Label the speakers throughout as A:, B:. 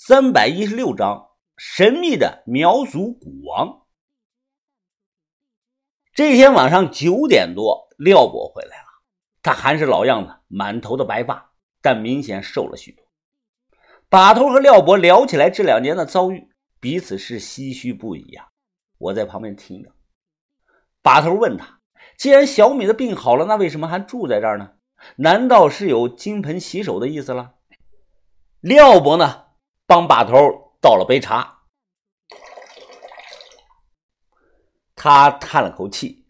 A: 三百一十六章神秘的苗族古王。这天晚上九点多，廖伯回来了。他还是老样子，满头的白发，但明显瘦了许多。把头和廖伯聊起来这两年的遭遇，彼此是唏嘘不已呀。我在旁边听着。把头问他：“既然小米的病好了，那为什么还住在这儿呢？难道是有金盆洗手的意思了？”廖伯呢？帮把头倒了杯茶，他叹了口气：“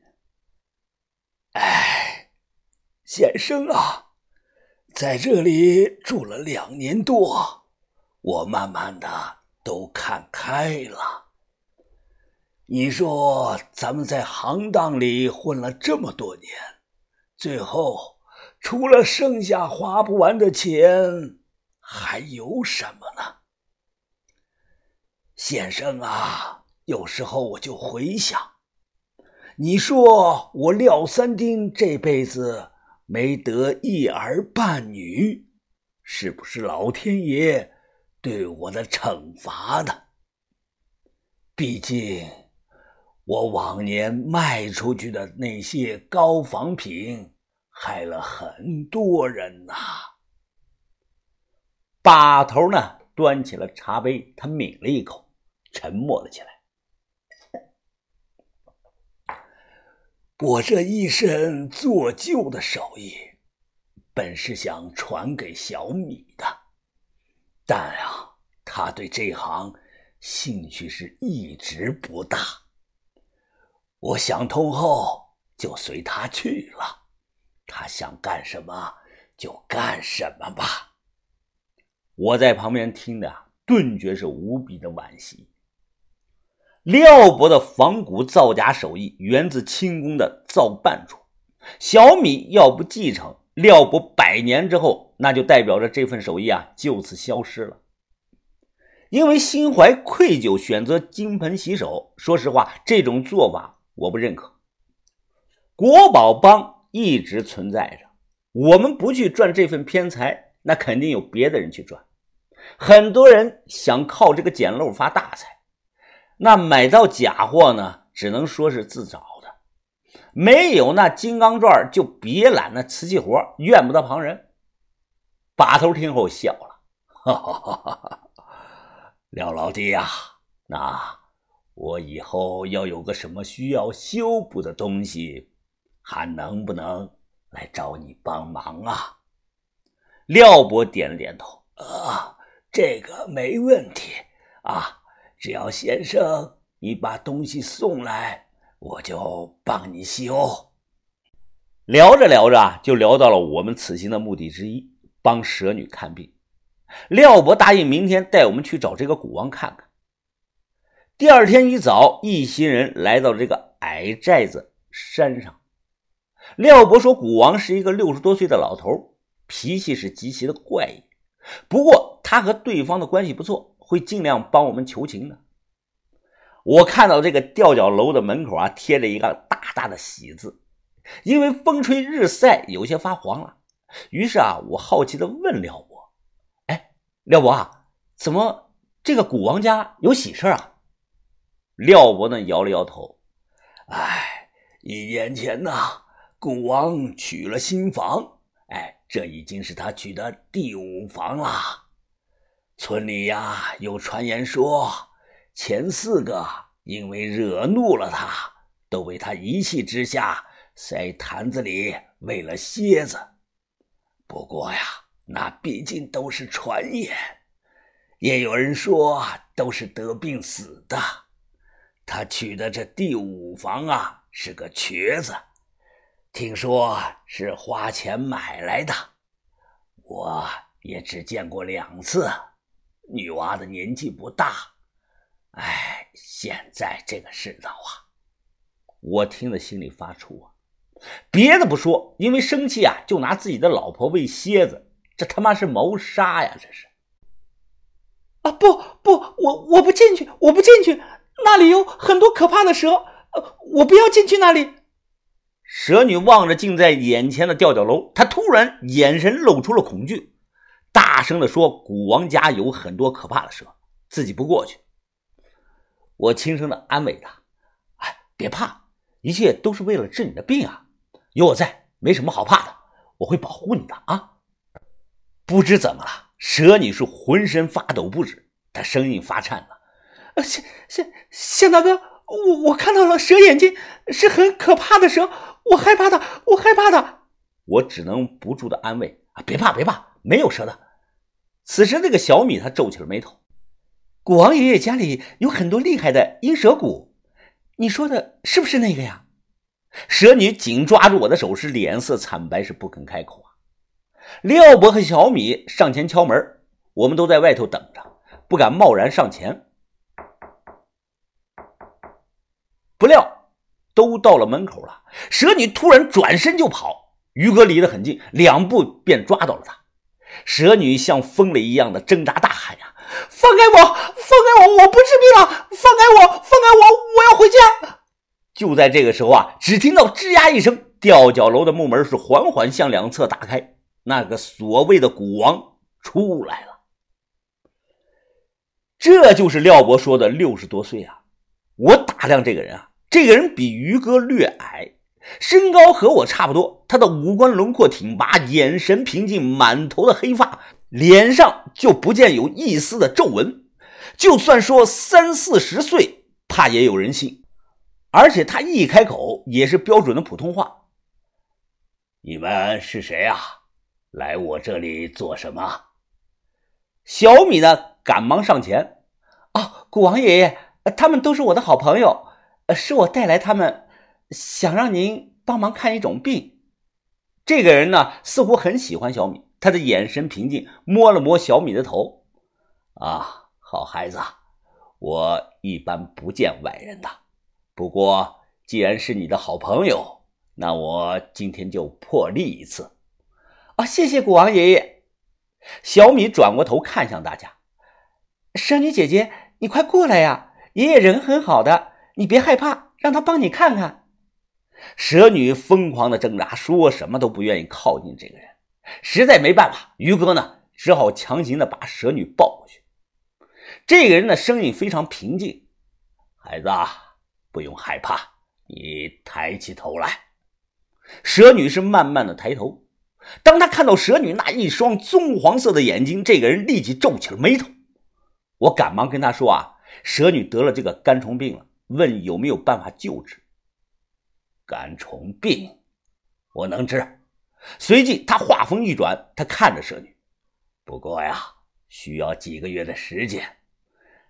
B: 哎，先生啊，在这里住了两年多，我慢慢的都看开了。你说咱们在行当里混了这么多年，最后除了剩下花不完的钱，还有什么呢？”先生啊，有时候我就回想，你说我廖三丁这辈子没得一儿半女，是不是老天爷对我的惩罚呢？毕竟我往年卖出去的那些高仿品，害了很多人呐。
A: 把头呢，端起了茶杯，他抿了一口。沉默了起来。
B: 我这一身做旧的手艺，本是想传给小米的，但啊，他对这行兴趣是一直不大。我想通后，就随他去了。他想干什么就干什么吧。
A: 我在旁边听的，顿觉是无比的惋惜。廖伯的仿古造假手艺源自清宫的造办处，小米要不继承，廖伯百年之后，那就代表着这份手艺啊就此消失了。因为心怀愧疚，选择金盆洗手。说实话，这种做法我不认可。国宝帮一直存在着，我们不去赚这份偏财，那肯定有别的人去赚。很多人想靠这个捡漏发大财。那买到假货呢，只能说是自找的。没有那金刚钻，就别揽那瓷器活，怨不得旁人。把头听后笑了，哈哈哈哈
B: 廖老弟呀，那我以后要有个什么需要修补的东西，还能不能来找你帮忙啊？
A: 廖伯点了点头，
B: 啊，这个没问题啊。只要先生你把东西送来，我就帮你修。
A: 聊着聊着就聊到了我们此行的目的之一——帮蛇女看病。廖伯答应明天带我们去找这个古王看看。第二天一早，一行人来到这个矮寨子山上。廖伯说：“古王是一个六十多岁的老头，脾气是极其的怪异。不过他和对方的关系不错。”会尽量帮我们求情的。我看到这个吊脚楼的门口啊，贴着一个大大的“喜”字，因为风吹日晒，有些发黄了。于是啊，我好奇的问廖伯：“哎，廖伯啊，怎么这个古王家有喜事啊？”
B: 廖伯呢摇了摇头：“哎，一年前呐，古王娶了新房，哎，这已经是他娶的第五房了。”村里呀，有传言说，前四个因为惹怒了他，都被他一气之下塞坛子里喂了蝎子。不过呀，那毕竟都是传言，也有人说都是得病死的。他娶的这第五房啊，是个瘸子，听说是花钱买来的，我也只见过两次。女娃的年纪不大，哎，现在这个世道啊，
A: 我听了心里发怵啊。别的不说，因为生气啊，就拿自己的老婆喂蝎子，这他妈是谋杀呀！这是
C: 啊！不不，我我不进去，我不进去，那里有很多可怕的蛇，我不要进去那里。
A: 蛇女望着近在眼前的吊脚楼，她突然眼神露出了恐惧。大声的说：“古王家有很多可怕的蛇，自己不过去。”我轻声的安慰他：“哎，别怕，一切都是为了治你的病啊，有我在，没什么好怕的，我会保护你的啊。”不知怎么了，蛇女是浑身发抖不止，她声音发颤了：“
C: 呃，向向向大哥，我我看到了蛇眼睛，是很可怕的蛇，我害怕的，我害怕的。”
A: 我只能不住的安慰：“啊，别怕，别怕，没有蛇的。”此时，那个小米他皱起了眉头。
C: 古王爷爷家里有很多厉害的阴蛇蛊，你说的是不是那个呀？
A: 蛇女紧抓住我的手，是脸色惨白，是不肯开口啊。廖伯和小米上前敲门，我们都在外头等着，不敢贸然上前。不料都到了门口了，蛇女突然转身就跑，于哥离得很近，两步便抓到了他。蛇女像疯了一样的挣扎，大喊呀！
C: 放开我！放开我！我不治病了！放开我！放开我！我要回家！
A: 就在这个时候啊，只听到吱呀一声，吊脚楼的木门是缓缓向两侧打开，那个所谓的古王出来了。这就是廖伯说的六十多岁啊！我打量这个人啊，这个人比于哥略矮，身高和我差不多，他的五官轮廓挺拔，眼神平静，满头的黑发。脸上就不见有一丝的皱纹，就算说三四十岁，怕也有人信。而且他一开口也是标准的普通话。
B: 你们是谁啊？来我这里做什么？
A: 小米呢？赶忙上前。
C: 哦，古王爷爷，他们都是我的好朋友，是我带来他们，想让您帮忙看一种病。
A: 这个人呢，似乎很喜欢小米。他的眼神平静，摸了摸小米的头。
B: 啊，好孩子，我一般不见外人的。不过，既然是你的好朋友，那我今天就破例一次。
C: 啊，谢谢古王爷爷。
A: 小米转过头看向大家：“
C: 蛇女姐姐，你快过来呀！爷爷人很好的，你别害怕，让他帮你看看。”
A: 蛇女疯狂的挣扎，说什么都不愿意靠近这个人。实在没办法，于哥呢只好强行的把蛇女抱过去。这个人的声音非常平静：“
B: 孩子，不用害怕，你抬起头来。”
A: 蛇女是慢慢的抬头。当他看到蛇女那一双棕黄色的眼睛，这个人立即皱起了眉头。我赶忙跟他说：“啊，蛇女得了这个肝虫病了，问有没有办法救治。”
B: 肝虫病，我能治。
A: 随即，他话锋一转，他看着蛇女：“
B: 不过呀，需要几个月的时间，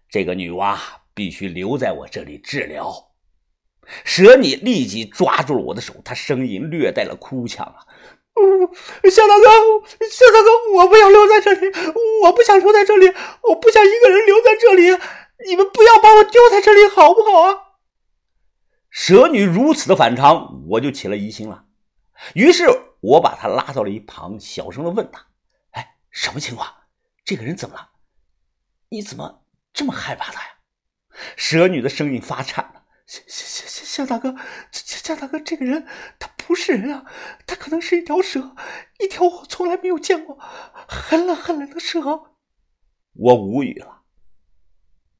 B: 这个女娲必须留在我这里治疗。”
A: 蛇女立即抓住了我的手，她声音略带了哭腔：“啊，
C: 夏大哥，夏大哥，我不要留在这里，我不想留在这里，我不想一个人留在这里，你们不要把我丢在这里，好不好啊？”
A: 蛇女如此的反常，我就起了疑心了，于是。我把他拉到了一旁，小声的问他：“哎，什么情况？这个人怎么了？你怎么这么害怕他呀？”蛇女的声音发颤了：“
C: 夏夏夏夏大哥，夏夏大哥，这个人他不是人啊，他可能是一条蛇，一条我从来没有见过很冷很冷的蛇。”
A: 我无语了。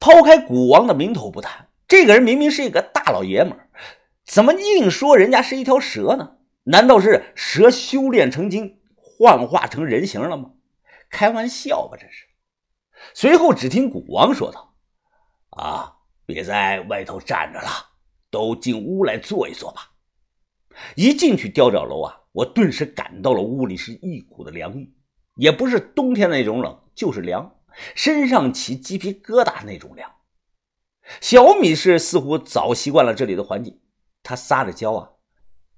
A: 抛开古王的名头不谈，这个人明明是一个大老爷们儿，怎么硬说人家是一条蛇呢？难道是蛇修炼成精，幻化成人形了吗？开玩笑吧，这是。随后只听古王说道：“
B: 啊，别在外头站着了，都进屋来坐一坐吧。”
A: 一进去吊脚楼啊，我顿时感到了屋里是一股的凉意，也不是冬天那种冷，就是凉，身上起鸡皮疙瘩那种凉。小米是似乎早习惯了这里的环境，他撒着娇啊。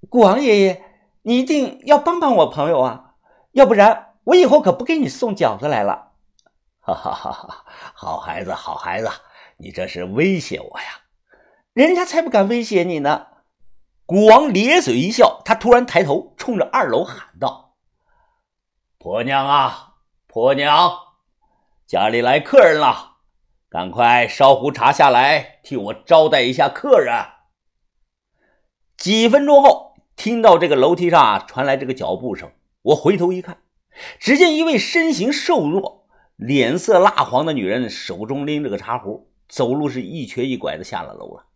A: 古王爷爷，你一定要帮帮我朋友啊，要不然我以后可不给你送饺子来了。
B: 哈哈哈哈！好孩子，好孩子，你这是威胁我呀？
C: 人家才不敢威胁你呢。
A: 古王咧嘴一笑，他突然抬头，冲着二楼喊道：“
B: 婆娘啊，婆娘，家里来客人了，赶快烧壶茶下来，替我招待一下客人。”
A: 几分钟后。听到这个楼梯上传来这个脚步声，我回头一看，只见一位身形瘦弱、脸色蜡黄的女人，手中拎着个茶壶，走路是一瘸一拐的下了楼了。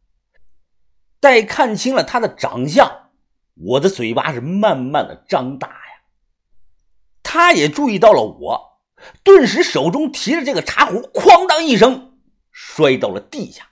A: 待看清了她的长相，我的嘴巴是慢慢的张大呀。她也注意到了我，顿时手中提着这个茶壶，哐当一声摔到了地下。